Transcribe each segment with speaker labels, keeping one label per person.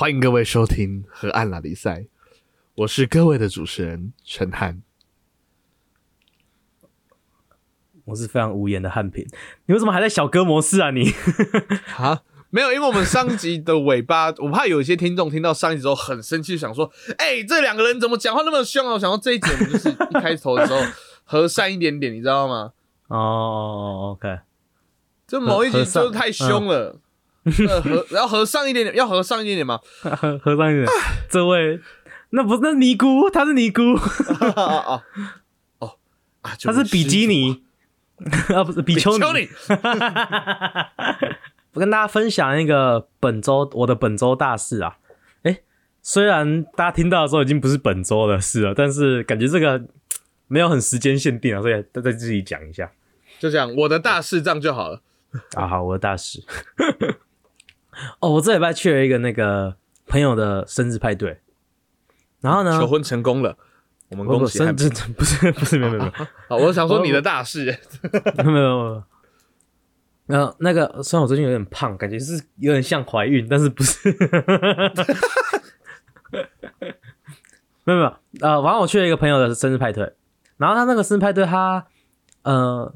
Speaker 1: 欢迎各位收听河岸拉力赛，我是各位的主持人陈汉。
Speaker 2: 我是非常无言的汉平，你为什么还在小哥模式啊你？
Speaker 1: 啊，没有，因为我们上集的尾巴，我怕有一些听众听到上一集之后很生气，想说，哎、这两个人怎么讲话那么凶啊？我想到这一集我们就是一开头的时候和善一点点，你知道吗？
Speaker 2: 哦，OK，
Speaker 1: 就某一集就是太凶了，要合上一点点，要合上一点点吗？
Speaker 2: 喝喝上一点，这位那不是那尼姑，她是尼姑，她 是比基尼，啊不是比丘尼。我跟大家分享一个本周我的本周大事啊，诶，虽然大家听到的时候已经不是本周的事了，但是感觉这个没有很时间限定啊，所以再再自己讲一下。
Speaker 1: 就这样，我的大事这样就好了。
Speaker 2: 啊，好，我的大事。哦，我这礼拜去了一个那个朋友的生日派对，然后呢，
Speaker 1: 求婚成功了，我们
Speaker 2: 不不生
Speaker 1: 恭喜汉平。
Speaker 2: 这不是 不是没有没有没有
Speaker 1: 好，我想说你的大事，
Speaker 2: 没有没有没有。然后那个虽然我最近有点胖，感觉是有点像怀孕，但是不是。没有没有，呃，反正我去了一个朋友的生日派对，然后他那个生日派对他，呃，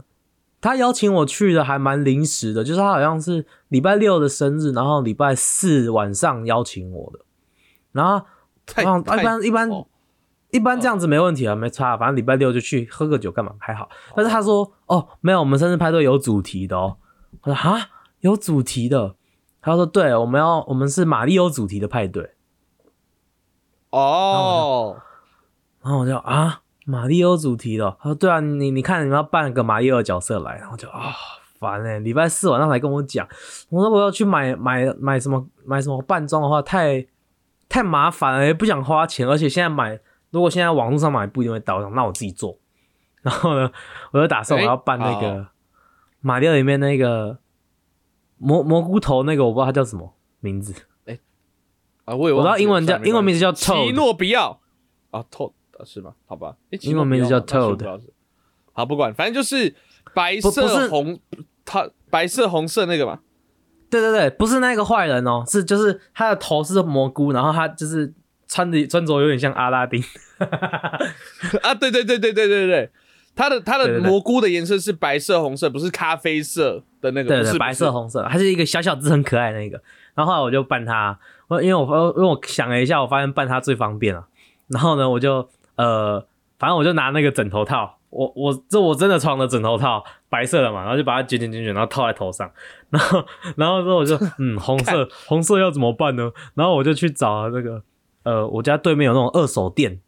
Speaker 2: 他邀请我去的还蛮临时的，就是他好像是礼拜六的生日，然后礼拜四晚上邀请我的，然后一般一般
Speaker 1: 哦
Speaker 2: 一般这样子没问题啊，没差，反正礼拜六就去喝个酒干嘛还好。但是他说哦，没有，我们生日派对有主题的哦。我说哈，有主题的。他说对，我们要我们是马里奥主题的派对。
Speaker 1: 哦，
Speaker 2: 然后我就啊，马里奥主题的。哦。他说对啊，你你看你们要扮个马里奥角色来，然后就啊烦哎、礼拜四晚上才跟我讲，我说我要去买买买什么买什么扮装的话，太太麻烦了，也不想花钱，而且现在买如果现在网络上买不一定会到，那我自己做。然后呢，我就打算我要扮那
Speaker 1: 哎
Speaker 2: 个马里奥里面那个蘑蘑菇头那个，我不知道它叫什么名字，
Speaker 1: 啊，我也
Speaker 2: 我知道英文叫英文名字叫
Speaker 1: 奇诺比奥。啊，Toad。啊是吗？好吧，
Speaker 2: 英文名字叫 Toad
Speaker 1: 好，不管，反正就是白色红，他白色红色那个嘛。
Speaker 2: 对对对，不是那个坏人哦，是就是他的头是蘑菇，然后他就是穿的穿着有点像阿拉丁，
Speaker 1: 啊，对对对对对对对，他的它
Speaker 2: 对对对
Speaker 1: 的蘑菇的颜色是白色红色，不是咖啡色的那个，
Speaker 2: 对对，白色。红色，它是一个小小只很可爱的那个。然后后来我就扮他，我因为我发因为我想了一下，我发现扮他最方便了。然后呢，我就呃，反正我就拿那个枕头套，我我这我真的床的枕头套，白色的嘛，然后就把它卷卷卷卷，然后套在头上。然后然后之后我就嗯，红色红色要怎么办呢？然后我就去找那个呃，我家对面有那种二手店，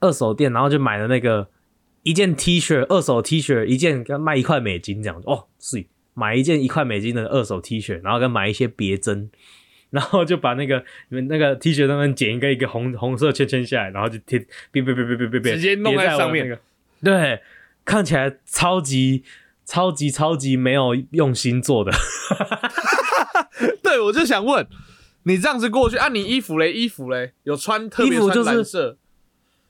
Speaker 2: 二手店，然后就买了那个一件 T 恤，二手 T 恤一件卖一块美金这样子哦，是买一件一块美金的二手 T 恤，然后跟买一些别针，然后就把那个你们那个 T 恤上面剪一个一个红红色圈圈下来，然后就贴别别别别别别别，
Speaker 1: 直接弄在上面
Speaker 2: 那个，对，看起来超级超级超级没有用心做的，
Speaker 1: 对，我就想问，你这样子过去啊？你衣服嘞？衣服嘞？有穿特别穿
Speaker 2: 衣服就是
Speaker 1: 蓝色？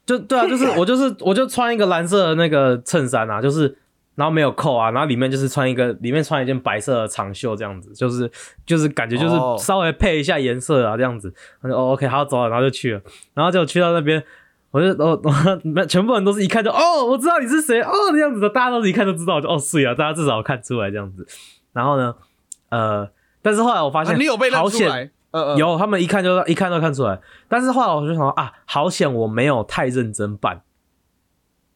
Speaker 2: 就对啊，就是我就是我就穿一个蓝色的那个衬衫啊，就是然后没有扣啊，然后里面就是穿一个里面穿一件白色的长袖这样子，就是就是感觉就是
Speaker 1: 哦
Speaker 2: 稍微配一下颜色啊这样子，我就哦 OK 好走了，然后就去了，然后就去到那边。我就哦，哦 全部人都是一看就哦，我知道你是谁哦，这样子的，大家都是一看就知道，就哦是啊，大家至少看出来这样子。然后呢，呃，但是后来我发
Speaker 1: 啊，
Speaker 2: 现、
Speaker 1: 你有被认出来？嗯嗯，
Speaker 2: 有，他们一看就一看就看出来。但是后来我就想说啊，好险我没有太认真办，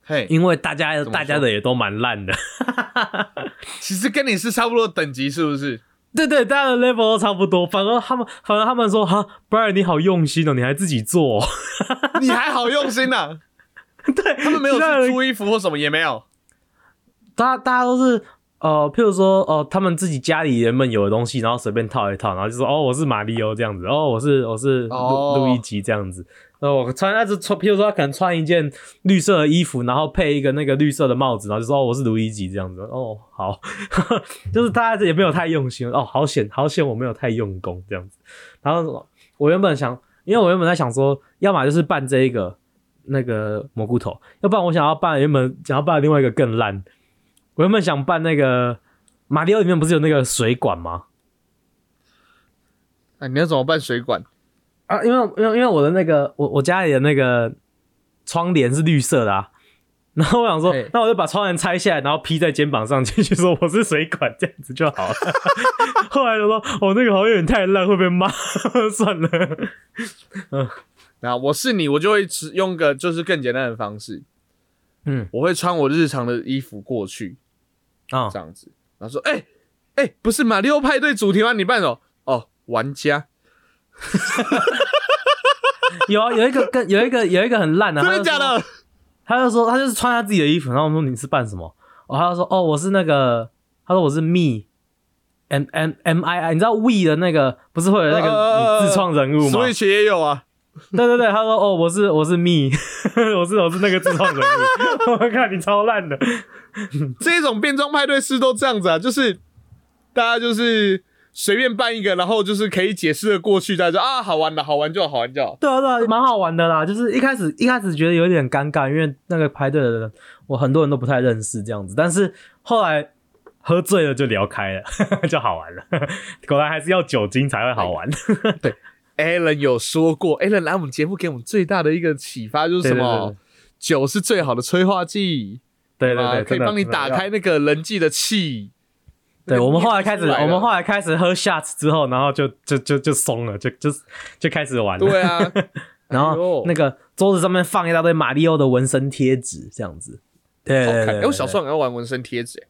Speaker 1: 嘿，
Speaker 2: 因为大家大家的也都蛮烂的。
Speaker 1: 其实跟你是差不多等级，是不是？
Speaker 2: 对对，大家的 level 都差不多。反而他们，反而他们说哈，Brian 你好用心哦，你还自己做、哦。
Speaker 1: 你还好用心呐、
Speaker 2: 对
Speaker 1: 他们没有去租衣服或什么，也没有。
Speaker 2: 大家大家都是呃，譬如说哦、他们自己家里人们有的东西，然后随便套一套，然后就说哦，我是马里奥这样子，哦，我是我是路易吉这样子。呃，我穿那是穿，譬如说他可能穿一件绿色的衣服，然后配一个那个绿色的帽子，然后就说哦，我是路易吉这样子。哦，好，就是大家也没有太用心哦，好险好险我没有太用功这样子。然后我原本想，因为我原本在想说，要么就是扮这一个那个蘑菇头，要不然我想要扮原本想要扮另外一个更烂。我原本想办那个马里奥里面不是有那个水管吗？
Speaker 1: 啊，你要怎么办水管？
Speaker 2: 啊，因为因为因为我的那个我我家里的那个窗帘是绿色的啊，然后我想说
Speaker 1: 嘿，
Speaker 2: 那我就把窗帘拆下来，然后披在肩膀上，继续说我是水管，这样子就好了。后来就说，哦，那个好像有点太烂，会被骂，算了。
Speaker 1: 嗯那我是你，我就会只用个就是更简单的方式，
Speaker 2: 嗯
Speaker 1: 我会穿我日常的衣服过去，
Speaker 2: 啊、
Speaker 1: 这样子，然后说，哎、哎、不是马里奥派对主题吗？你扮什么？哦，玩家，
Speaker 2: 有啊，有一个跟有一个有一个很烂的，
Speaker 1: 真
Speaker 2: 他就说
Speaker 1: 的假的？
Speaker 2: 他就说他就是穿他自己的衣服，然后我说你是扮什么？哦，他就说哦我是那个，他说我是 me。M M M I I，你知道 We 的那个不是会有那个自创人物吗
Speaker 1: ？Switch 也有啊。
Speaker 2: 对对对，他说哦我是我是 me，我是我是那个自创人物。我看你超烂的，
Speaker 1: 这种变装派对是都这样子啊，就是大家就是随便办一个，然后就是可以解释的过去，大家就啊好玩的，好玩就好，好玩就好。
Speaker 2: 对啊对啊，蛮好玩的啦。就是一开始一开始觉得有点尴尬，因为那个排队的人我很多人都不太认识这样子，但是后来喝醉了就聊开了，就好玩了。果然还是要酒精才会好玩。
Speaker 1: Alan 有说过，Alan 来我们节目给我们最大的一个启发就是什
Speaker 2: 对对
Speaker 1: 么？
Speaker 2: 对
Speaker 1: 酒是最好的催化剂，啊
Speaker 2: 对对对，
Speaker 1: 可以帮你打开那个人际的气。
Speaker 2: 对，我们后来开始，我们后来开始喝 shots 之后，然后就就就就松了，就就就开始玩了。
Speaker 1: 对啊，
Speaker 2: 然后那个桌子上面放一大堆马里奥的纹身贴纸，这样子。对
Speaker 1: 哎，我小时候很爱玩纹身贴纸，哎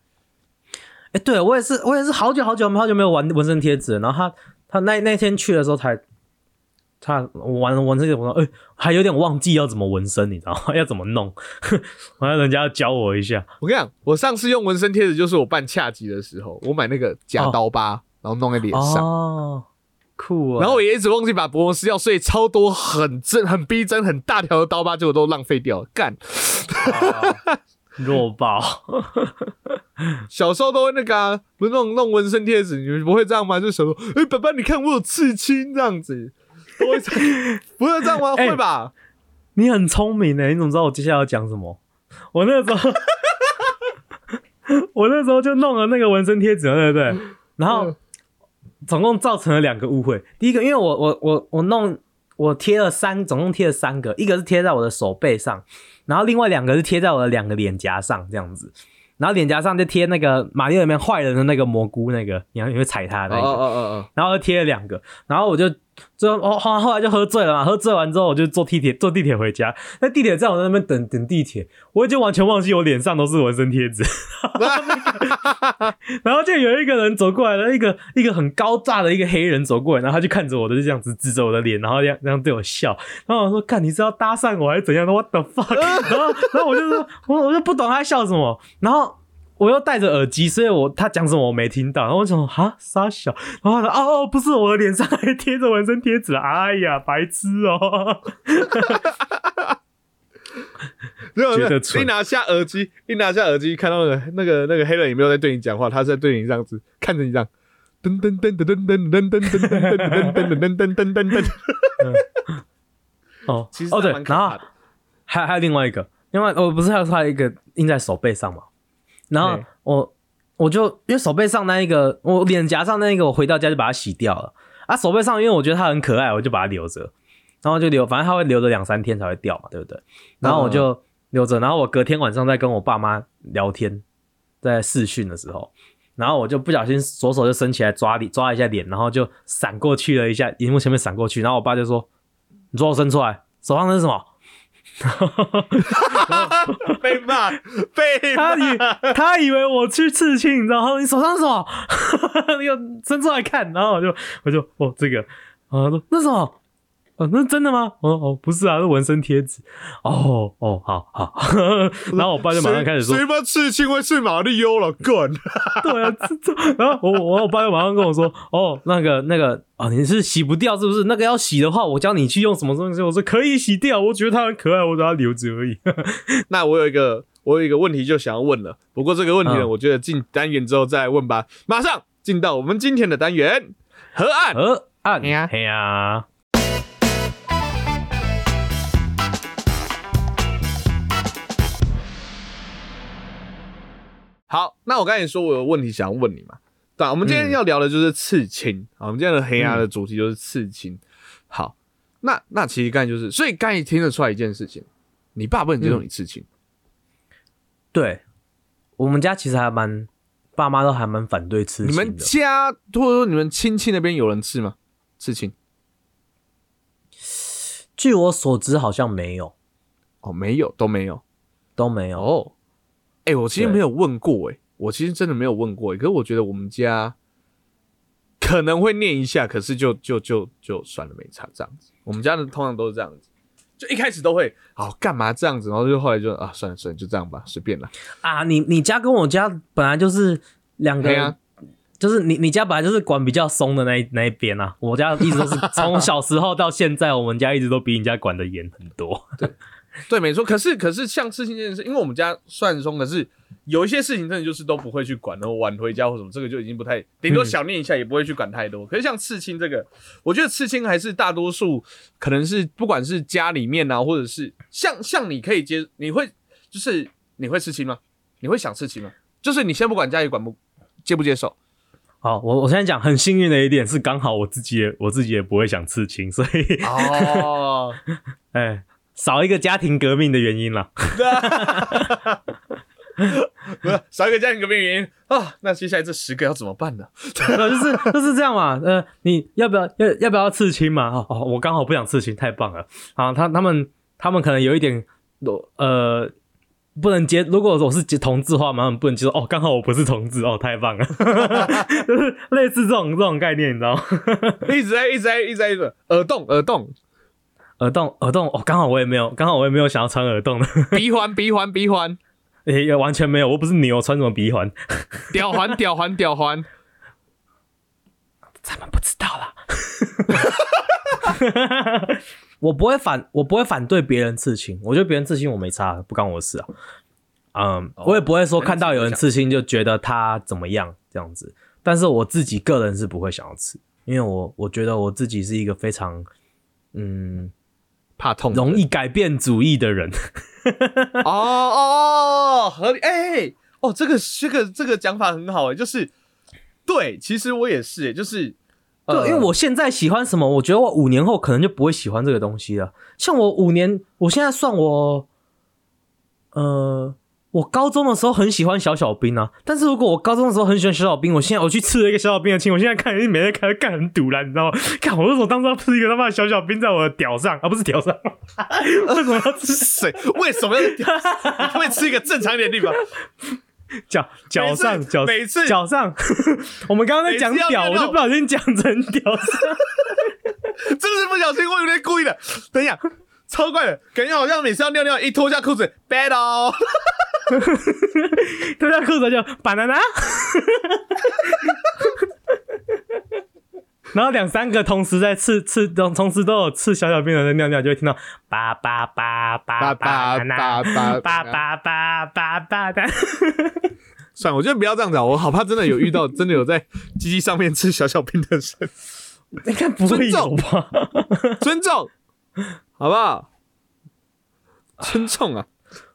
Speaker 2: 哎、对我也是，我也是好久好久好久没有玩纹身贴纸了。然后他他那那天去的时候才，他玩纹身贴纸，我说哎、还有点忘记要怎么纹身，你知道吗？要怎么弄？完了人家要教我一下。
Speaker 1: 我跟你讲，我上次用纹身贴纸就是我办恰吉的时候，我买那个假刀疤，然后弄在脸上。
Speaker 2: 哦，酷啊！
Speaker 1: 然后我也一直忘记把薄膜撕掉，所以超多很真、很逼真、很大条的刀疤，结果都浪费掉了。干，
Speaker 2: 弱爆。
Speaker 1: 小时候都会那个啊，不是弄弄纹身贴纸，你们不会这样吗？就小时候，哎、爸爸你看我有刺青这样子，都会 不会这样吗？
Speaker 2: 哎
Speaker 1: 会吧？
Speaker 2: 你很聪明呢，你怎么知道我接下来要讲什么？我那时候，我那时候就弄了那个纹身贴纸，对不对？然后
Speaker 1: 嗯
Speaker 2: 总共造成了两个误会。第一个，因为我我我我弄我贴了三，总共贴了三个，一个是贴在我的手背上，然后另外两个是贴在我的两个脸颊上，这样子。然后脸颊上就贴那个马里奥里面坏人的那个蘑菇，那个你要你会踩它那个。然后贴了两个，然后我就最后后后后来就喝醉了嘛，喝醉完之后我就坐地铁坐地铁回家，那地铁站我在那边等等地铁，我已经完全忘记我脸上都是纹身贴纸，然后就有一个人走过来了，一个一个很高大的一个黑人走过来，然后他就看着我的就这样子指着我的脸，然后这样这样对我笑，然后我说看你是要搭讪我还是怎样的？What the fuck？然后然后我就说我我就不懂他在笑什么，然后。我又戴着耳机，所以我他讲什么我没听到。然后我想说哈傻小，然后他说哦哦，不是我的脸上还贴着纹身贴纸，哎呀，白痴哦。
Speaker 1: 没有，没有
Speaker 2: 觉得蠢
Speaker 1: 一拿下耳机，一拿下耳机，看到那个那个那个黑人也没有在对你讲话，他是在对你这样子看着你这样，噔噔噔噔噔噔噔噔噔噔噔噔噔噔噔噔噔。
Speaker 2: 哦
Speaker 1: 其实
Speaker 2: 哦对，然后。还还有另外一个，另外我不是还有还有一个印在手背上嘛？然后我我就因为手背上那一个，我脸颊上那一个，我回到家就把它洗掉了。啊，手背上因为我觉得它很可爱，我就把它留着，然后就留，反正它会留着两三天才会掉嘛，对不对？然后我就留着，然后我隔天晚上在跟我爸妈聊天，在视讯的时候，然后我就不小心左手就伸起来抓脸抓一下脸，然后就闪过去了一下，荧幕前面闪过去，然后我爸就说：“你左手伸出来，手上那是什么？”
Speaker 1: 被骂，被
Speaker 2: 他以他以为我去刺青，你知道吗？你手上什么？那个伸出来看，然后我就我就哦这个，然后他说那什么？哦，那真的吗？哦哦，不是啊，是纹身贴纸。哦哦，好好。然后我爸就马上开始说
Speaker 1: 谁，妈刺青会刺马里欧了？滚！
Speaker 2: 对啊。然后我我我爸就马上跟我说，哦，那个那个哦，你是洗不掉是不是？那个要洗的话，我教你去用什么东西。我说可以洗掉，我觉得它很可爱，我把它留着而已。
Speaker 1: 那我有一个，我有一个问题就想要问了。不过这个问题呢，
Speaker 2: 嗯
Speaker 1: 我觉得进单元之后再问吧。马上进到我们今天的单元河岸。
Speaker 2: 河岸，
Speaker 1: 嘿呀
Speaker 2: 嘿
Speaker 1: 好，那我刚才说我有问题想要问你嘛？对啊，我们今天
Speaker 2: 嗯
Speaker 1: 要聊的就是刺青。啊，我们今天的黑鸭的主题就是刺青。好，那那其实刚才就是，所以刚才听得出来一件事情，你爸不能接受你刺青，
Speaker 2: 对，我们家其实还蛮，爸妈都还蛮反对刺青
Speaker 1: 你们。家或者说你们亲戚那边有人刺吗？刺青？
Speaker 2: 据我所知，好像没有，
Speaker 1: 哦，没有，都没有。
Speaker 2: 都没有。
Speaker 1: 哦，哎、我其实没有问过、哎，我其实真的没有问过、哎，可是我觉得我们家可能会念一下，可是就就就就算了，没差这样子。我们家的通常都是这样子，就一开始都会好干嘛这样子，然后就后来就啊算了算了，就这样吧，随便啦。
Speaker 2: 啊，你你家跟我家本来就是两个
Speaker 1: 对啊
Speaker 2: 就是你你家本来就是管比较松的那一那一边啊，我家一直都是 从小时候到现在，我们家一直都比你家管的严很多。
Speaker 1: 对，没错。可是可是像刺青这件事，因为我们家算松，可是有一些事情真的就是都不会去管，然后晚回家或什么，这个就已经不太，顶多想念一下，也不会去管太多。可是像刺青这个，我觉得刺青还是大多数可能是不管是家里面啊，或者是像像你可以接，你会就是你会刺青吗？你会想刺青吗？就是你先不管家里管不接不接受，
Speaker 2: 好，我我现在讲很幸运的一点是，刚好我自己也我自己也不会想刺青，所以
Speaker 1: 哦，
Speaker 2: 哎，少一个家庭革命的原因了。
Speaker 1: 不是少一个家庭革命原因啊，那接下来这十个要怎么办呢？
Speaker 2: 就是就是这样嘛。呃，你要不要要要不要刺青嘛？哦哦，我刚好不想刺青，太棒了。啊，他他们他们可能有一点呃不能接，如果我是接同志的话，他们不能接受。哦，刚好我不是同志，哦，太棒了，就是类似这种这种概念，你知道吗？
Speaker 1: 一直在一直在一直在一直耳洞耳洞
Speaker 2: 耳洞耳洞，哦，刚好我也没有，刚好我也没有想要穿耳洞的，
Speaker 1: 鼻环鼻环鼻环。
Speaker 2: 也也完全没有，我不是牛，穿什么鼻环？
Speaker 1: 吊环，吊环，吊环，
Speaker 2: 咱们不知道啦。我不会反，我不会反对别人刺青，我觉得别人刺青我没差，不关我的事啊。嗯，
Speaker 1: 哦
Speaker 2: 我也不会说看到有人刺青就觉得他怎么样这样子，但是我自己个人是不会想要刺，因为我我觉得我自己是一个非常嗯
Speaker 1: 怕痛
Speaker 2: 容易改变主意的人。
Speaker 1: 哦哦哦，合理哎、哦，这个这个这个讲法很好哎，就是对，其实我也是哎，就是
Speaker 2: 对，
Speaker 1: 呃
Speaker 2: 因为我现在喜欢什么，我觉得我五年后可能就不会喜欢这个东西了。像我五年，我现在算我，呃，我高中的时候很喜欢小小兵啊，但是如果我高中的时候很喜欢小小兵，我现在我去吃了一个小小兵的亲，我现在看每天看干很堵了，你知道吗？看我为什么当初要刺一个他妈的小小兵在我的屌上，啊不是屌上，为什么要吃
Speaker 1: 水为什么要屌？你可不可以吃一个正常一点的地方？
Speaker 2: 脚脚上脚
Speaker 1: 每次
Speaker 2: 脚上？我们刚刚在讲屌，我就不小心讲成屌上。
Speaker 1: 真的是不小心，我有点故意的。等一下，超怪的，感觉好像每次要尿尿，一脱下裤子，bad 哦。
Speaker 2: 脱下裤子就 banana，然后两三个同时在吃吃，同同时都有吃小小兵的在尿尿，就会听到叭叭叭叭叭
Speaker 1: 叭叭叭
Speaker 2: 叭叭叭的。
Speaker 1: 算了，我觉得不要这样子，我好怕真的有遇到真的有在鸡鸡上面吃小小兵的人，
Speaker 2: 应该不会有吧？
Speaker 1: 尊重，好不好？尊重啊，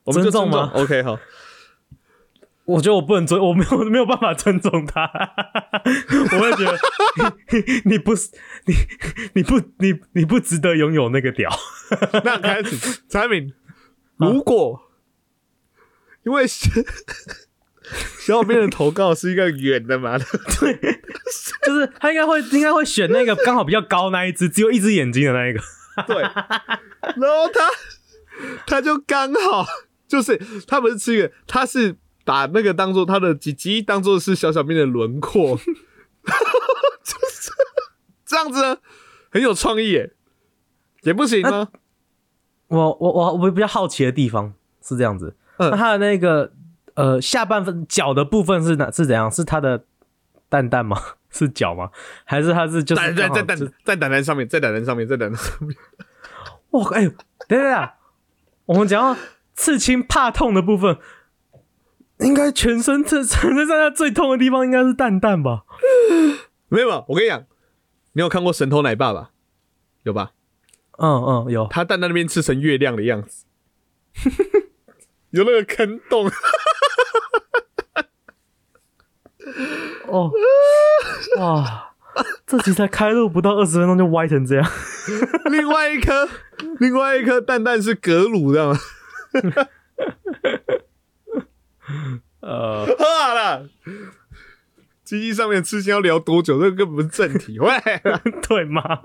Speaker 1: 我们就
Speaker 2: 尊重吗
Speaker 1: 尊？OK，好。
Speaker 2: 我觉得我不能尊，我没有没有办法尊重他，我会觉得你 你不是你你不你你不值得拥有那个屌。
Speaker 1: 那开始，产品，如果因为小小兵的投稿是一个圆的嘛，对
Speaker 2: 就是他应该会应该会选那个刚好比较高那一只，只有一只眼睛的那一个。
Speaker 1: 对，然后他他就刚好就是他不是吃一个，他是把那个当做他的鸡鸡当做是小小兵的轮廓，就是这样子呢，很有创意耶，也不行吗？
Speaker 2: 我我我我比较好奇的地方是这样子，
Speaker 1: 嗯
Speaker 2: 那他的那个呃下半分脚的部分是哪是怎样？是他的蛋蛋吗？是脚吗？还是他是就是
Speaker 1: 在在在
Speaker 2: 刚好
Speaker 1: 在蛋蛋上面，在蛋蛋上面，在蛋蛋上面，
Speaker 2: 哇哎、等等等，我们讲到刺青怕痛的部分，应该全身这全身上下最痛的地方应该是蛋蛋吧？
Speaker 1: 没有我跟你讲，你有看过《神偷奶爸》吧？有吧？
Speaker 2: 嗯嗯，有
Speaker 1: 他蛋蛋那边吃成月亮的样子，有那个坑洞。
Speaker 2: 哦，哇，这集才开录不到二十分钟就歪成这样。
Speaker 1: 另外一颗，另外一颗蛋蛋是格鲁，知道吗？
Speaker 2: 呃，
Speaker 1: 喝好了。鸡鸡上面刺青要聊多久？这个根本不是正题。喂，
Speaker 2: 对吗？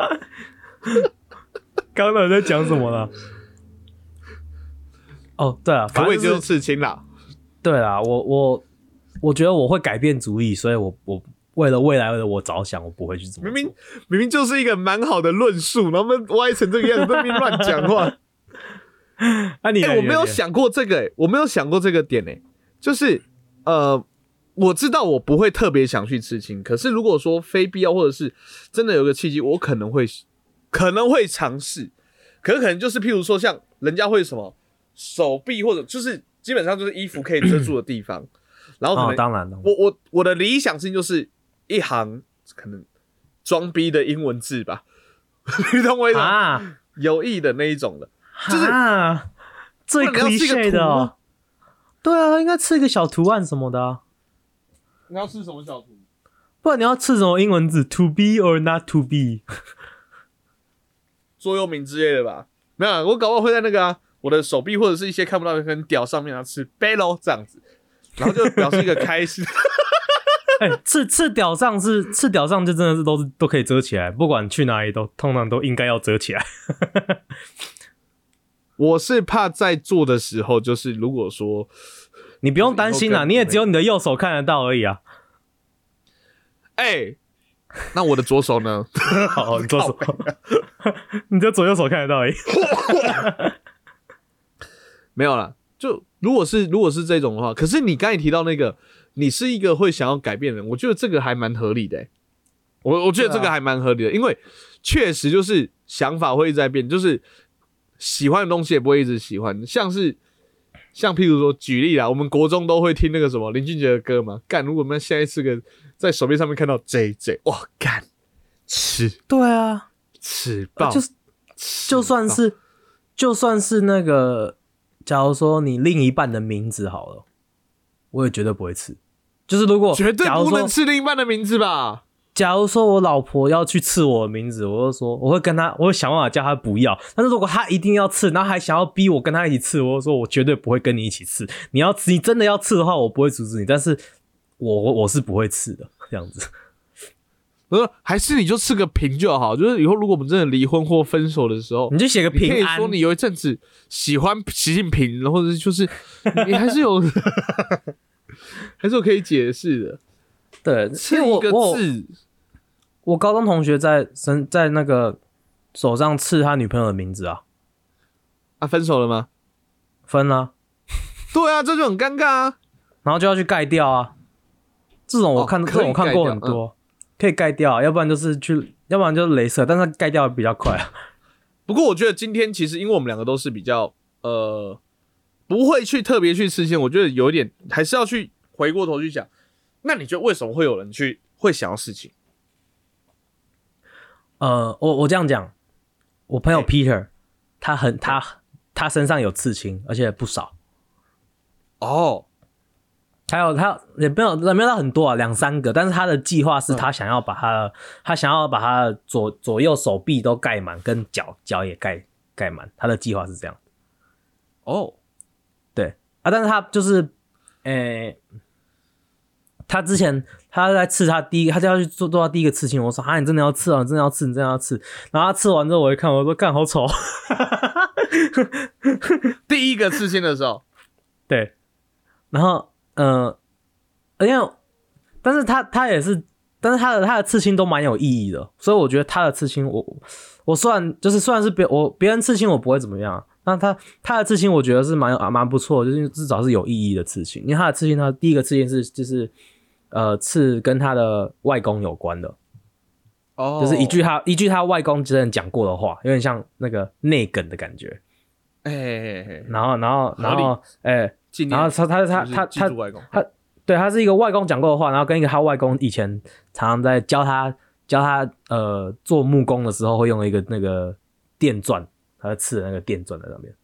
Speaker 2: 刚刚在讲什么了？哦，对啊，反正就是
Speaker 1: 刺青啦？
Speaker 2: 对啦，我我我觉得我会改变主意，所以我我为了未来的我着想，我不会去做。
Speaker 1: 明明明明就是一个蛮好的论述，然后歪成这个样子，在那边乱讲话。
Speaker 2: 啊你呢，
Speaker 1: 哎、我没有想过这个、哎，我没有想过这个点、哎，就是呃，我知道我不会特别想去刺青，可是如果说非必要，或者是真的有个契机，我可能会可能会尝试，可是可能就是譬如说像人家会什么手臂或者就是基本上就是衣服可以遮住的地方，然后可
Speaker 2: 哦，
Speaker 1: 能
Speaker 2: 当然。了，
Speaker 1: 我我我的理想性就是一行可能装逼的英文字吧，你懂我意思吗？
Speaker 2: 啊，
Speaker 1: 有意的那一种的，就是
Speaker 2: 啊，最
Speaker 1: 不然你要是一个
Speaker 2: cliche 的哦
Speaker 1: 吗。
Speaker 2: 对啊，应该刺一个小图案什么的啊，
Speaker 1: 你要吃什么小图？
Speaker 2: 不然你要刺什么英文字？To be or not to be？
Speaker 1: 座右铭之类的吧？没有啊，我搞不好会在那个啊，我的手臂或者是一些看不到的跟屌上面啊吃 b e l 这样子，然后就表示一个开心。
Speaker 2: 哎、刺刺屌上是刺屌上，就真的是都是都可以遮起来，不管去哪里都通常都应该要遮起来。
Speaker 1: 我是怕在做的时候，就是如果说，
Speaker 2: 你不用担心啦，你也只有你的右手看得到而已啊。
Speaker 1: 哎、那我的左手呢？
Speaker 2: 好，你左手，你的左右手看得到而已。
Speaker 1: 没有啦，就如果是如果是这种的话，可是你刚才提到那个，你是一个会想要改变的人，我觉得这个还蛮合理的、欸。我我觉得这个还蛮合理的，因为确实就是想法会一直在变，就是喜欢的东西也不会一直喜欢，像是像譬如说举例啦，我们国中都会听那个什么林俊杰的歌嘛，干，如果我们现在是个在手臂上面看到 J J，哇，干，吃。
Speaker 2: 对啊，
Speaker 1: 吃爆，
Speaker 2: 就是就算是就算是那个，假如说你另一半的名字好了，我也绝对不会吃。就是如果
Speaker 1: 绝对不能吃另一半的名字吧？
Speaker 2: 假如说我老婆要去刺我的名字，我就说我会跟她，我会想办法叫她不要。但是如果她一定要刺，然后还想要逼我跟她一起刺，我就说我绝对不会跟你一起刺。你要刺，你真的要刺的话，我不会阻止你，但是我我我是不会刺的，这样子。
Speaker 1: 我说还是你就刺个平就好，就是以后如果我们真的离婚或分手的时候，
Speaker 2: 你就写个
Speaker 1: 你可以
Speaker 2: 平安
Speaker 1: 说，你有一阵子喜欢习近平，或者是就是你还是有，还是有可以解释的。
Speaker 2: 对，
Speaker 1: 吃
Speaker 2: 因为我
Speaker 1: 一个
Speaker 2: 我
Speaker 1: 字，
Speaker 2: 我高中同学在身在那个手上刺他女朋友的名字啊，
Speaker 1: 啊，分手了吗？
Speaker 2: 分了、
Speaker 1: 对啊，这就很尴尬啊。
Speaker 2: 然后就要去盖掉啊。这种我
Speaker 1: 哦
Speaker 2: 看，这种我看过很多，可以盖掉，要不然就是去，要不然就是镭射，但是盖掉比较快啊。
Speaker 1: 不过我觉得今天其实因为我们两个都是比较呃不会去特别去吃线，我觉得有一点还是要去回过头去想，那你觉得为什么会有人去会想要事情？
Speaker 2: 呃，我我这样讲，我朋友 Peter，他很他他身上有刺青，而且不少。
Speaker 1: 哦，
Speaker 2: 还有他也没有也没有到很多啊，两三个，但是他的计划是他想要把他的、他想要把他的左左右手臂都盖满，跟脚脚也盖盖满，他的计划是这样。
Speaker 1: 哦，
Speaker 2: 对啊，但是他就是，诶、他之前他在刺他第一，他就要去做做他第一个刺青，我说啊，你真的要刺啊，你真的要刺，你真的要刺。然后他刺完之后，我一看，我说干好丑，
Speaker 1: 第一个刺青的时候，
Speaker 2: 对，然后呃，因为但是他他也是，但是他的他的刺青都蛮有意义的，所以我觉得他的刺青我我虽然就是虽然是别我别人刺青我不会怎么样，但他他的刺青我觉得是蛮有啊蛮不错的，就是至少是有意义的刺青，因为他的刺青他第一个刺青是就是呃刺跟他的外公有关的，
Speaker 1: 哦。
Speaker 2: 就是一句他一句他外公之前讲过的话，有点像那个内梗的感觉，
Speaker 1: 哎
Speaker 2: 然后然后然后哎。然后他他他他他
Speaker 1: 他
Speaker 2: 对，他是一个外公讲过的话，然后跟一个他外公以前常常在教他教他呃做木工的时候会用一个那个电钻，他在刺的那个电钻在上面，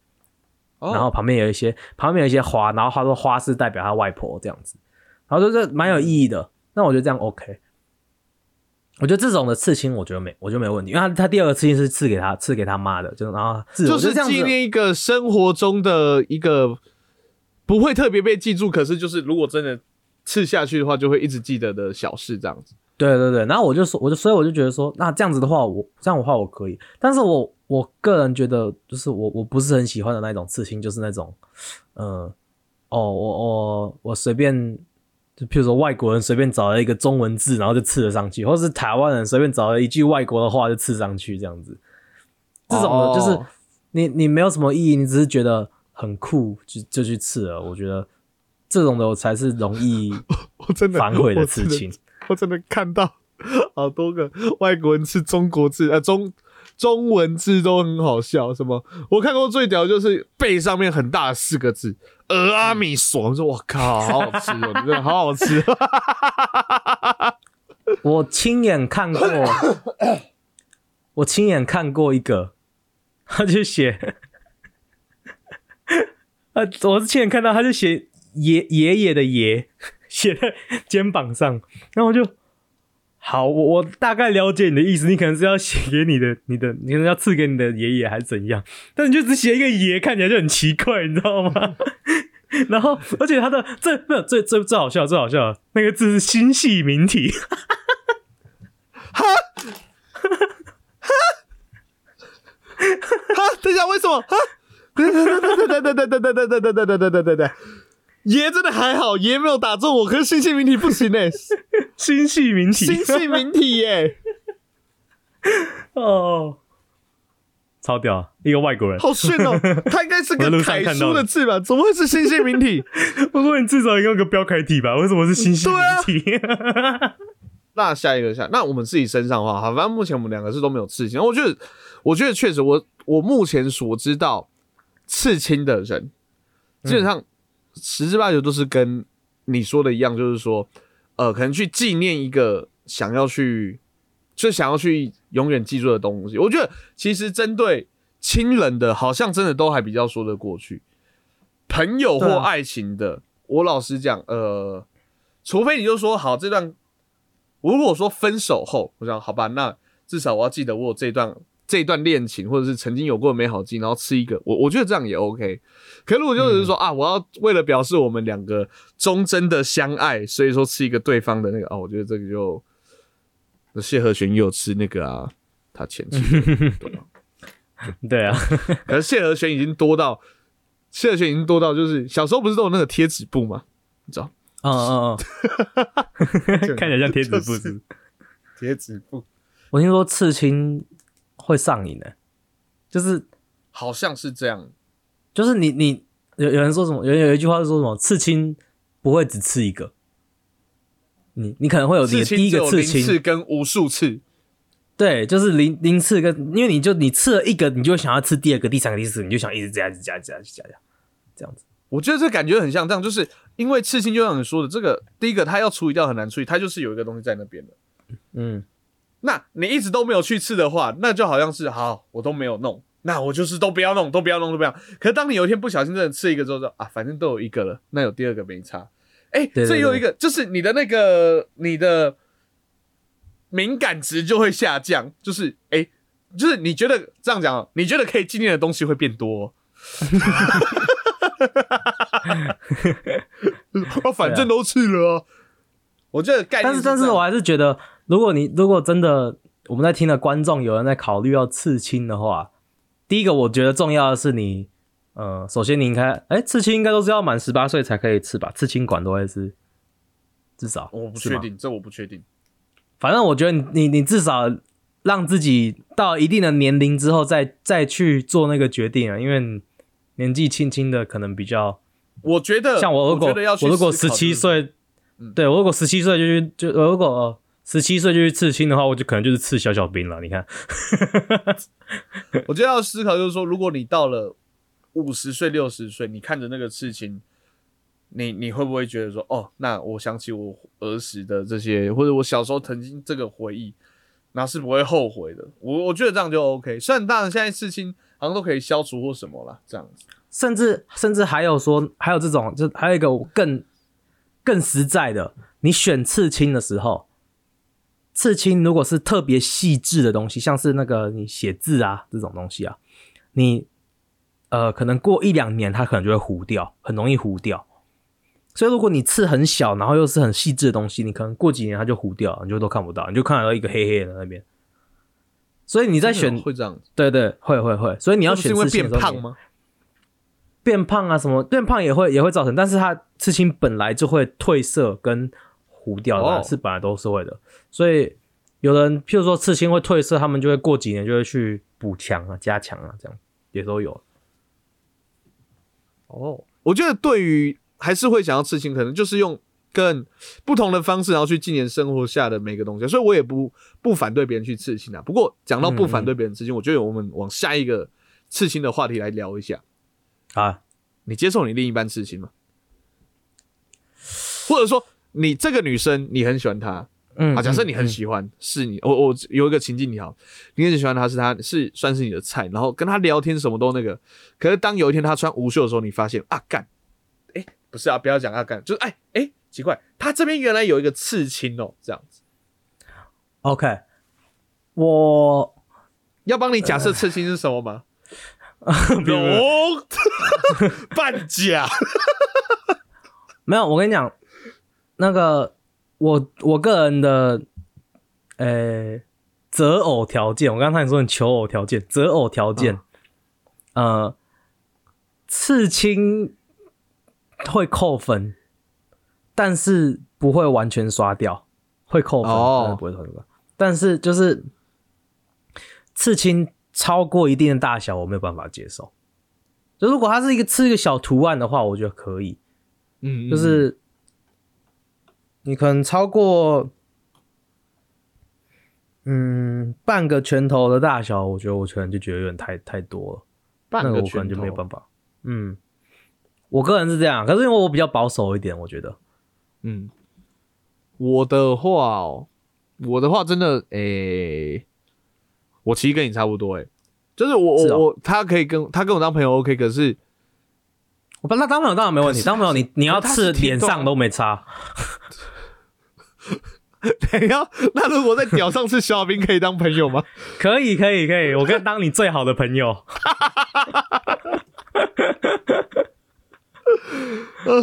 Speaker 1: 哦。
Speaker 2: 然后旁边有一些旁边有一些花，然后他说花是代表他外婆这样子，然后就是蛮有意义的。那我觉得这样 OK。我觉得这种的刺青，我觉得没，我觉得没问题，因为他他第二个刺青是刺给他刺给他妈的，就然后刺
Speaker 1: 就是纪念一个生活中的一个不会特别被记住，可是就是如果真的刺下去的话，就会一直记得的小事，这样子。
Speaker 2: 对对对，然后我就说，我就所以我就觉得说，那这样子的话，我这样的话我可以，但是我我个人觉得，就是我我不是很喜欢的那种刺青，就是那种，呃，哦，我我我随便，就譬如说外国人随便找了一个中文字，然后就刺了上去，或是台湾人随便找了一句外国的话就刺上去，这样子，这种的就是
Speaker 1: 哦
Speaker 2: 你你没有什么意义，你只是觉得很酷，就就去刺了，我觉得这种的我才是容易
Speaker 1: 我真的
Speaker 2: 反悔的
Speaker 1: 我真的
Speaker 2: 刺青。
Speaker 1: 我真的看到好多个外国人刺中国字，呃中中文字都很好笑。什么？我看过最屌的就是背上面很大的四个字“俄阿米索”，我说我靠，好好吃哦，真的好好吃。
Speaker 2: 我亲眼看过，我亲眼看过一个，他就写，呃，我是亲眼看到，他就写爷爷爷的爷写在肩膀上，然后我就好，我我大概了解你的意思，你可能是要写给你的你的，你可能要赐给你的爷爷还是怎样，但你就只写一个爷，看起来就很奇怪，你知道吗？然后，而且他的最没有最最最好笑，最好笑那个字是心系名体。
Speaker 1: 哈，哈，哈，哈，哈等一下，为什么？哈，等等等等等等等等等等等等等等等等等，爷真的还好，爷没有打中我，可是星系名体不行哎，
Speaker 2: 心系名体，
Speaker 1: 星系名体耶，
Speaker 2: 哦，超屌，一个外国人。
Speaker 1: 好炫哦！他应该是个 楷书的字吧？怎么会是星系名体？
Speaker 2: 我说你至少也用个标楷体吧？为什么是星系名体？
Speaker 1: 那下一个下，那我们自己身上的话，好，反正目前我们两个是都没有刺青。我觉得，我觉得确实我，我目前所知道刺青的人，基本上十之八九都是跟你说的一样，就是说，呃，可能去纪念一个想要去，就想要去永远记住的东西。我觉得其实针对亲人的，好像真的都还比较说得过去。朋友或爱情的，我老实讲，呃，除非你就说好这段。如果说分手后，我想好吧，那至少我要记得我有这段这一段恋情，或者是曾经有过的美好记忆，然后吃一个，我我觉得这样也 OK。可如果就是说、啊，我要为了表示我们两个忠贞的相爱，所以说吃一个对方的那个哦，我觉得这个就那谢和弦也有吃那个啊，他前妻的对吧？
Speaker 2: 对啊，
Speaker 1: 可是谢和弦已经多到谢和弦已经多到就是小时候不是都有那个贴纸布吗？你知道
Speaker 2: 嗯嗯嗯，看起来像贴纸布。
Speaker 1: 贴纸布
Speaker 2: 我听说刺青会上瘾的，就是
Speaker 1: 好像是这样。
Speaker 2: 就是你你有有人说什么？有有一句话是说什么？刺青不会只刺一个，你你可能会有你的第一个刺青，
Speaker 1: 次跟无数次，
Speaker 2: 对，就是零零次跟，因为你就你刺了一个，你就会想要刺第二个、第三个、第四个，你就想一直加、一直加、一直加、一直加，这样子。
Speaker 1: 我觉得这感觉很像这样，就是因为刺青，就像你说的，这个第一个它要处理掉很难处理，它就是有一个东西在那边的。
Speaker 2: 嗯，
Speaker 1: 那你一直都没有去吃的话，那就好像是好，我都没有弄，那我就是都不要弄，都不要弄，都不要。可是当你有一天不小心真的吃一个之后，说啊，反正都有一个了，那有第二个没差。哎、这又有一个，就是你的那个你的敏感值就会下降，就是哎、就是你觉得这样讲哦，你觉得可以纪念的东西会变多、哦。哦，反正都吃了啊。我觉得概念
Speaker 2: 但是但是我还是觉得，如果你如果真的我们在听的观众有人在考虑要刺青的话，第一个我觉得重要的是你，呃，首先你应该，哎、刺青应该都是要满十八岁才可以刺吧？刺青馆都会是至少
Speaker 1: 我不确定，这我不确定。
Speaker 2: 反正我觉得你你你至少让自己到一定的年龄之后再再去做那个决定啊，因为年纪轻轻的可能比较
Speaker 1: 我觉得，
Speaker 2: 像我如果我如果十七岁，
Speaker 1: 嗯
Speaker 2: 对我如果十七岁就去就如果十七岁就去刺青的话，我就可能就是刺小小兵了。你看，
Speaker 1: 我觉得要思考就是说，如果你到了五十岁、六十岁，你看着那个刺青，你你会不会觉得说，哦，那我想起我儿时的这些，或者我小时候曾经这个回忆，那是不会后悔的。我我觉得这样就 OK。虽然当然现在刺青好像都可以消除或什么啦，这样子。
Speaker 2: 甚至甚至还有说，还有这种，就还有一个更更实在的，你选刺青的时候，刺青如果是特别细致的东西，像是那个你写字啊这种东西啊，你呃可能过一两年它可能就会糊掉，很容易糊掉。所以如果你刺很小，然后又是很细致的东西，你可能过几年它就糊掉，你就都看不到，你就看到一个黑黑的那边。所以你在选，
Speaker 1: 会这样子，
Speaker 2: 对对，会会会。所以你要选
Speaker 1: 是因为
Speaker 2: 刺青的时候你
Speaker 1: 变胖吗？
Speaker 2: 变胖啊，什么变胖也会也会造成，但是它刺青本来就会褪色跟糊掉是本来都是会的。所以有人譬如说刺青会褪色，他们就会过几年就会去补强啊、加强啊，这样也都有。
Speaker 1: 哦，我觉得对于还是会想要刺青，可能就是用更不同的方式，然后去纪念生活下的每个东西。所以我也不不反对别人去刺青啊。不过讲到不反对别人刺青，我觉得我们往下一个刺青的话题来聊一下。
Speaker 2: 啊，
Speaker 1: 你接受你另一半刺青吗？或者说你这个女生你很喜欢她
Speaker 2: 嗯
Speaker 1: 啊？假设你很
Speaker 2: 嗯
Speaker 1: 喜欢，是你我我有一个情境你好，你很喜欢她，是她是算是你的菜，然后跟她聊天什么都那个。可是当有一天她穿无袖的时候，你发现啊干，哎、不是啊，不要讲啊干，就是哎哎、奇怪，她这边原来有一个刺青哦，这样子。
Speaker 2: OK，我
Speaker 1: 要帮你假设刺青是什么吗？哦，半假。
Speaker 2: 没有，我跟你讲，那个我我个人的呃择偶条件，我刚才你说你求偶条件，择偶条件，呃，刺青会扣分，但是不会完全刷掉，会扣分，
Speaker 1: 哦
Speaker 2: 但是不会扣分。但是就是刺青超过一定的大小，我没有办法接受。就如果它是一个刺一个小图案的话，我觉得可以。
Speaker 1: 嗯，
Speaker 2: 就是你可能超过嗯半个拳头的大小，我觉得我可能就觉得有点太太多了，
Speaker 1: 半个
Speaker 2: 那个我可能就没有办法。嗯，我个人是这样，可是因为我比较保守一点，我觉得。
Speaker 1: 嗯，我的话哦，我的话真的，诶、我其实跟你差不多、诶，就是我我我他可以跟他跟我当朋友 OK，可是
Speaker 2: 我把他当朋友当然没问题，当朋友你你要
Speaker 1: 可是他是
Speaker 2: 刺脸上都没差，
Speaker 1: 等一下，那如果在屌上是小兵，可以当朋友吗？
Speaker 2: 可以可以可以，我跟当你最好的朋友 那。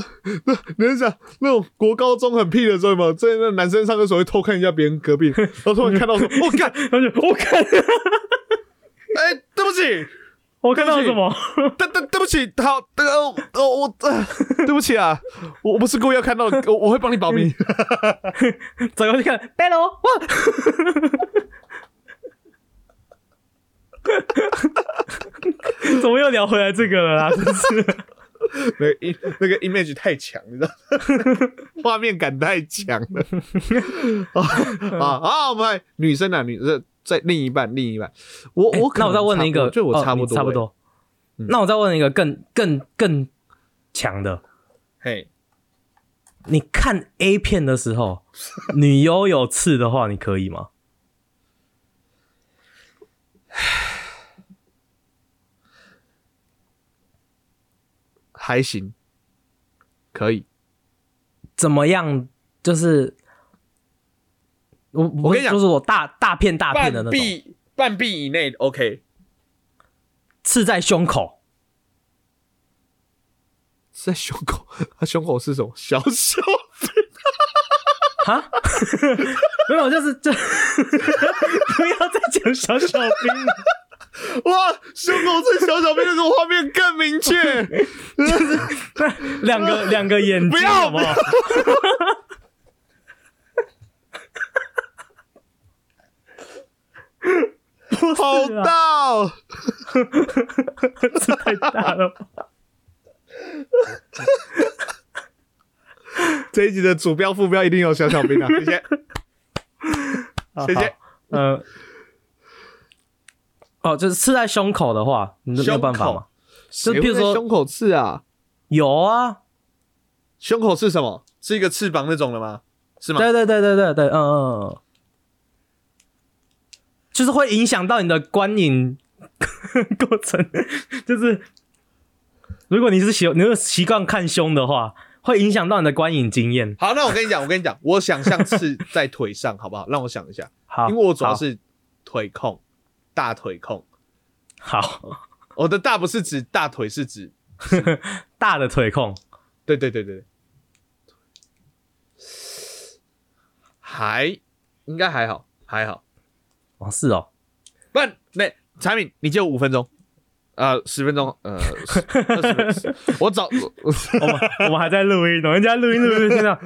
Speaker 1: 你是想那种国高中很屁的时候吗？在那男生上厕所会偷看一下别人隔壁，然后突然看到说，我、干，
Speaker 2: 他就我看
Speaker 1: 哎、对不起，
Speaker 2: 我看到什么？
Speaker 1: 对对对不起，好，那个哦哦我、呃，对不起啊，我我不是故意要看到，我我会帮你保密。
Speaker 2: 走过去看，battle 哇！怎么又聊回来这个了啦？真是。
Speaker 1: 那个 im 那个 image 太强，你知道吗，画面感太强了。啊啊！我们来女生啊，女生在另一半，另一半，我我
Speaker 2: 那我再问你一个，
Speaker 1: 就我
Speaker 2: 哦
Speaker 1: 差不多、
Speaker 2: 你差不。多。那我再问你一个更更更强的，
Speaker 1: 嘿，
Speaker 2: 你看 A 片的时候，女优有刺的话，你可以吗？
Speaker 1: 还行，可以。
Speaker 2: 怎么样？就是我我
Speaker 1: 我跟你讲
Speaker 2: 就是我大大片大片的那种，
Speaker 1: 半臂半臂以内 OK，
Speaker 2: 刺在胸口，
Speaker 1: 是在胸口，他胸口是什么？小小
Speaker 2: 哈，没有，就是就不要再讲小小兵了。
Speaker 1: 哇，胸口是小小兵，那个画面更明确。
Speaker 2: 就是两个两个眼睛，
Speaker 1: 不要
Speaker 2: 好不好？
Speaker 1: 好大哦！
Speaker 2: 这太大了吧？
Speaker 1: 这一集的主标副标一定有小小兵啊！谢谢，谢谢。
Speaker 2: 呃，哦，就是刺在胸口的话，你没有办法吗？就
Speaker 1: 谁会
Speaker 2: 譬如说
Speaker 1: 胸口刺啊，
Speaker 2: 有啊，
Speaker 1: 胸口刺什么？是一个翅膀那种的吗？是吗？
Speaker 2: 对对对对对对，嗯嗯嗯，就是会影响到你的观影 过程，就是如果你是习你是习惯看胸的话，会影响到你的观影经验。
Speaker 1: 好，那我跟你讲，我跟你讲，我想象是在腿上，好不好？让我想一下，
Speaker 2: 好，
Speaker 1: 因为我主要是腿控，大腿控。
Speaker 2: 好
Speaker 1: 我的大不是指大腿，是指
Speaker 2: 大的腿控，
Speaker 1: 对对对对对，还应该还好，还好。
Speaker 2: 哦是哦，
Speaker 1: 不然那产品你就五分钟，呃，十分钟，呃，十二十分，我找
Speaker 2: 我们我们还在录音，人家录音录音听到，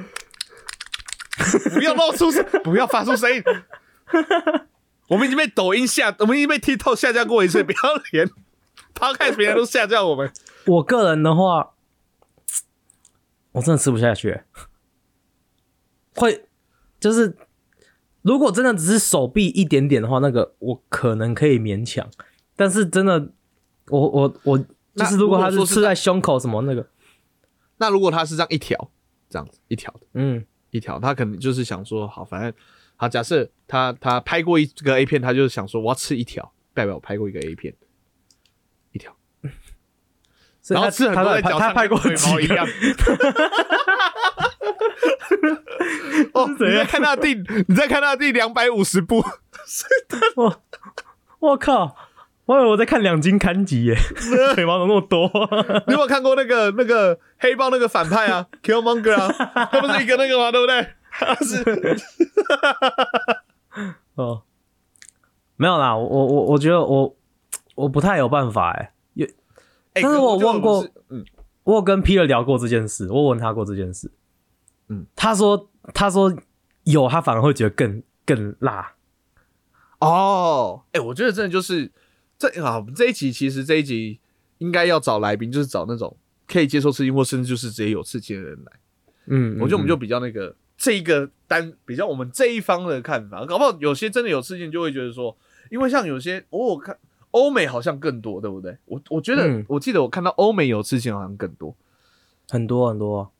Speaker 1: 不要露出声，不要发出声音。我们已经被抖音下，我们已经被 TikTok 下架过一次，不要连 Podcast 别人都下架我们。
Speaker 2: 我个人的话，我真的吃不下去，会就是如果真的只是手臂一点点的话，那个我可能可以勉强，但是真的，我我我就是如果他是刺在胸口什么那个，
Speaker 1: 那如果他是这样一条，这样子一条的
Speaker 2: 嗯，
Speaker 1: 一条，他可能就是想说，好，反正好，假设他他拍过一个 A 片，他就是想说我要吃一条，代表我拍过一个 A 片，一条，然后吃很多在
Speaker 2: 他他
Speaker 1: 脚上
Speaker 2: 拍过几
Speaker 1: 样
Speaker 2: 个？。
Speaker 1: 哦，你在看他的第，你在看他的第两百五十部，
Speaker 2: 我我靠！我以为我在看两金刊集耶，腿毛怎么那么多？
Speaker 1: 你有没有看过那个那个黑豹那个反派啊，Killmonger 啊，他不是一个那个吗？对不对？他是
Speaker 2: 哦，没有啦，我我我我觉得我我不太有办法哎，有
Speaker 1: 哎
Speaker 2: 但是我问过，
Speaker 1: 嗯，
Speaker 2: 我有跟 Peter 聊过这件事，我有问他过这件事，
Speaker 1: 嗯，
Speaker 2: 他说他说有，他反而会觉得更更辣，
Speaker 1: 哦，哎、我觉得真的就是这啊，我们这一集其实这一集应该要找来宾，就是找那种可以接受刺激，或甚至就是直接有刺激的人来。
Speaker 2: 嗯，
Speaker 1: 我觉得我们就
Speaker 2: 嗯
Speaker 1: 比较那个这一个单比较我们这一方的看法，搞不好有些真的有刺激就会觉得说，因为像有些我有看欧美好像更多，对不对？我我觉得、
Speaker 2: 嗯
Speaker 1: 我记得我看到欧美有刺激好像更多。
Speaker 2: 很多很多，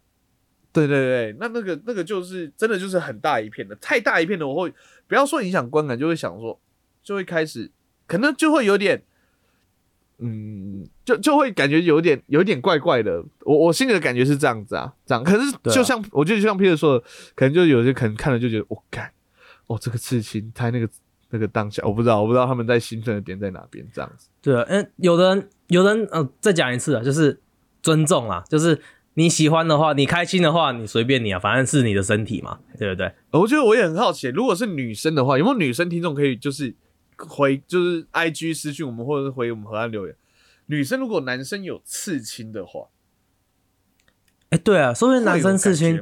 Speaker 1: 对对对，那那个那个就是真的就是很大一片的，太大一片的，我会不要说影响观感，就会想说，就会开始可能就会有点，嗯，就就会感觉有点有点怪怪的。我我心里的感觉是这样子啊，这样。可是就像、我觉得就像 Peter 说的，可能就有些可能看了就觉得，我、干，哦这个刺青，他那个那个当下，我不知道，我不知道他们在兴奋的点在哪边，这样子。
Speaker 2: 对啊，嗯，有的人有的人，呃，再讲一次啊，就是尊重啊，就是你喜欢的话，你开心的话，你随便你啊，反正是你的身体嘛，对不对？
Speaker 1: 我觉得我也很好奇，如果是女生的话，有没有女生听众可以就是回就是 I G 私讯我们，或者是回我们河岸留言。女生如果男生有刺青的话，
Speaker 2: 哎，对啊，说不定男生刺青？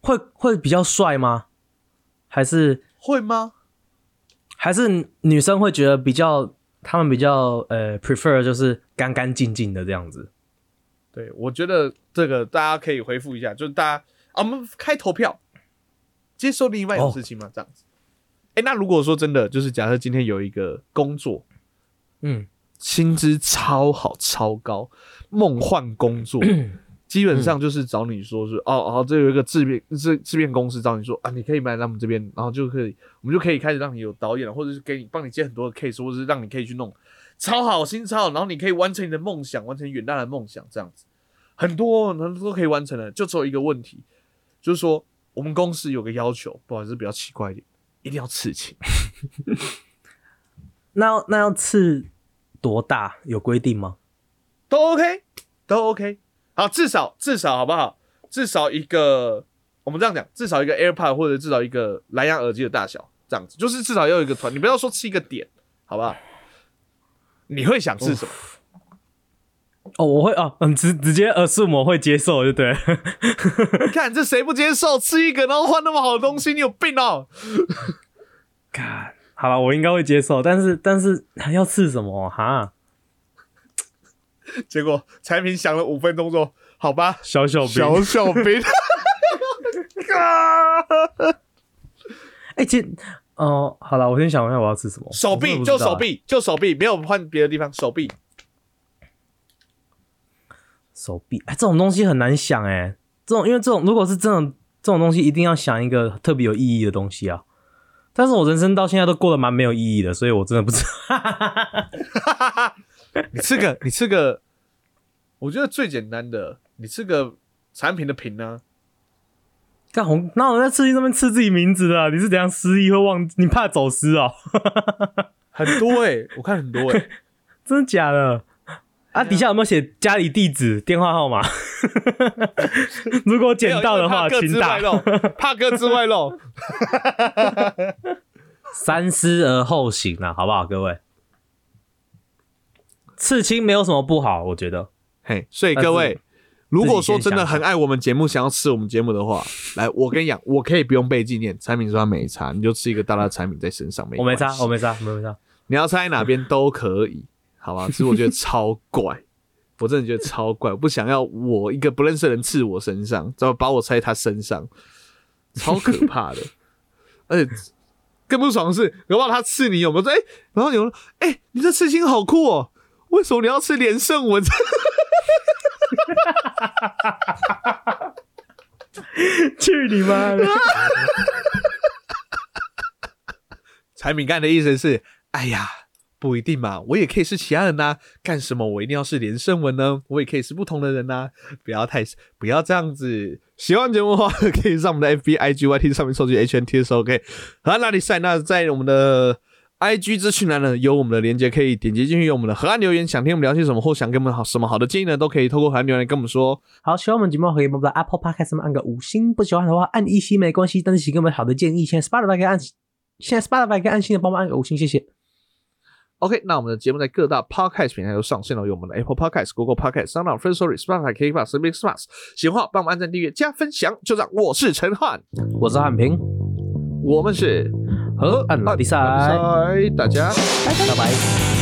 Speaker 1: 会
Speaker 2: 会比较帅吗？还是
Speaker 1: 会吗？
Speaker 2: 还是女生会觉得比较，他们比较呃 prefer 就是干干净净的这样子。
Speaker 1: 对，我觉得这个大家可以回复一下，就是大家啊，我们开投票，接受另外有事情吗？这样子。哎、那如果说真的，就是假设今天有一个工作，
Speaker 2: 嗯，
Speaker 1: 薪资超好、超高，梦幻工作，基本上就是找你说是、哦哦，这有一个制片制制片公司找你说啊，你可以来他们这边，然后就可以，我们就可以开始让你有导演了，或者是给你帮你接很多的 case，或者是让你可以去弄超好薪超好，然后你可以完成你的梦想，完成远大的梦想，这样子很多很多都可以完成的，就只有一个问题，就是说我们公司有个要求，不好意思，比较奇怪一点，一定要刺青。
Speaker 2: 那要那要刺多大？有规定吗？
Speaker 1: 都 OK，都 OK。好，至少至少好不好？至少一个，我们这样讲，至少一个 AirPod 或者至少一个蓝牙耳机的大小，这样子，就是至少要有一个团，你不要说吃一个点，好不好？你会想吃什么？
Speaker 2: 哦，我会哦，嗯，直直接 assume 我会接受，就对
Speaker 1: 看这谁不接受？吃一个然后换那么好的东西，你有病哦！
Speaker 2: 看，好了，我应该会接受，但是但是还要吃什么哈？
Speaker 1: 结果产品想了五分钟说：“好吧，
Speaker 2: 小小兵，
Speaker 1: 小小兵。
Speaker 2: 哎、其实哦、好了，我先想一下我要吃什么。
Speaker 1: 手臂就手臂就手臂，没有换别的地方，手臂。
Speaker 2: 手臂，哎、这种东西很难想哎、这种因为这种如果是这种这种东西，一定要想一个特别有意义的东西啊。但是我人生到现在都过得蛮没有意义的，所以我真的不知道。
Speaker 1: 你吃个，你吃个，我觉得最简单的，你吃个产品的品呢？
Speaker 2: 干红，那我在吃鸡上面刺自己名字的啊，你是怎样失忆会忘？你怕走失哦？
Speaker 1: 很多哎、我看很多哎、
Speaker 2: 真的假的？啊，底下有没有写家里地址、电话号码？如果捡到的话，请打
Speaker 1: 怕各自外。露，怕各自外露。
Speaker 2: 三思而后行啊，好不好，各位？刺青没有什么不好，我觉得。
Speaker 1: 嘿，所以各位，如果说真的很爱我们节目，想要吃我们节目的话，来，我跟你讲，我可以不用背纪念，产品说他没差，你就吃一个大大的产品在身上，没
Speaker 2: 我没差
Speaker 1: 关，系
Speaker 2: 我没差，我没差。
Speaker 1: 你要猜哪边都可以，好吧？其实我觉得超怪，我真的觉得超怪，我不想要我一个不认识的人刺我身上，怎么把我猜他身上，超可怕的。而且更不爽的是，搞不好他刺你有没有说？哎、然后有人说，哎、你这刺青好酷哦，为什么你要吃连胜文？
Speaker 2: 去你妈的！
Speaker 1: 产品干的意思是，哎呀，不一定嘛，我也可以是其他人呐、干什么我一定要是连胜文呢？我也可以是不同的人呐、不要太不要这样子。喜欢节目的话，可以上我们的 FB、IG、YT 上面搜集 HNTSOK。河岸拉力赛，那在我们的 IG 资讯栏呢，有我们的链接，可以点击进去，有我们的河岸留言，想听我们聊些什么，或想给我们好什么好的建议呢，都可以透过河岸留言跟我们说。
Speaker 2: 好，喜欢我们节目可以帮我们在 Apple Podcast 上面按个五星，不喜欢的话按一星没关系，但是请给我们好的建议。现在 Spotify 可以按，现在 Spotify 可以按星的帮忙按个五星，谢谢。
Speaker 1: OK，那我们的节目在各大 Podcast 平台都上线了，有我们的 Apple Podcast、Google Podcast、Sound、First Story、Spotify、k b o x Big Spots。喜欢的话帮我们按赞、订阅、加分享。就这样，我是陈汉，
Speaker 2: 我是汉平，
Speaker 1: 我们是
Speaker 2: 河岸拉力赛，
Speaker 1: 大家。
Speaker 2: 拜拜。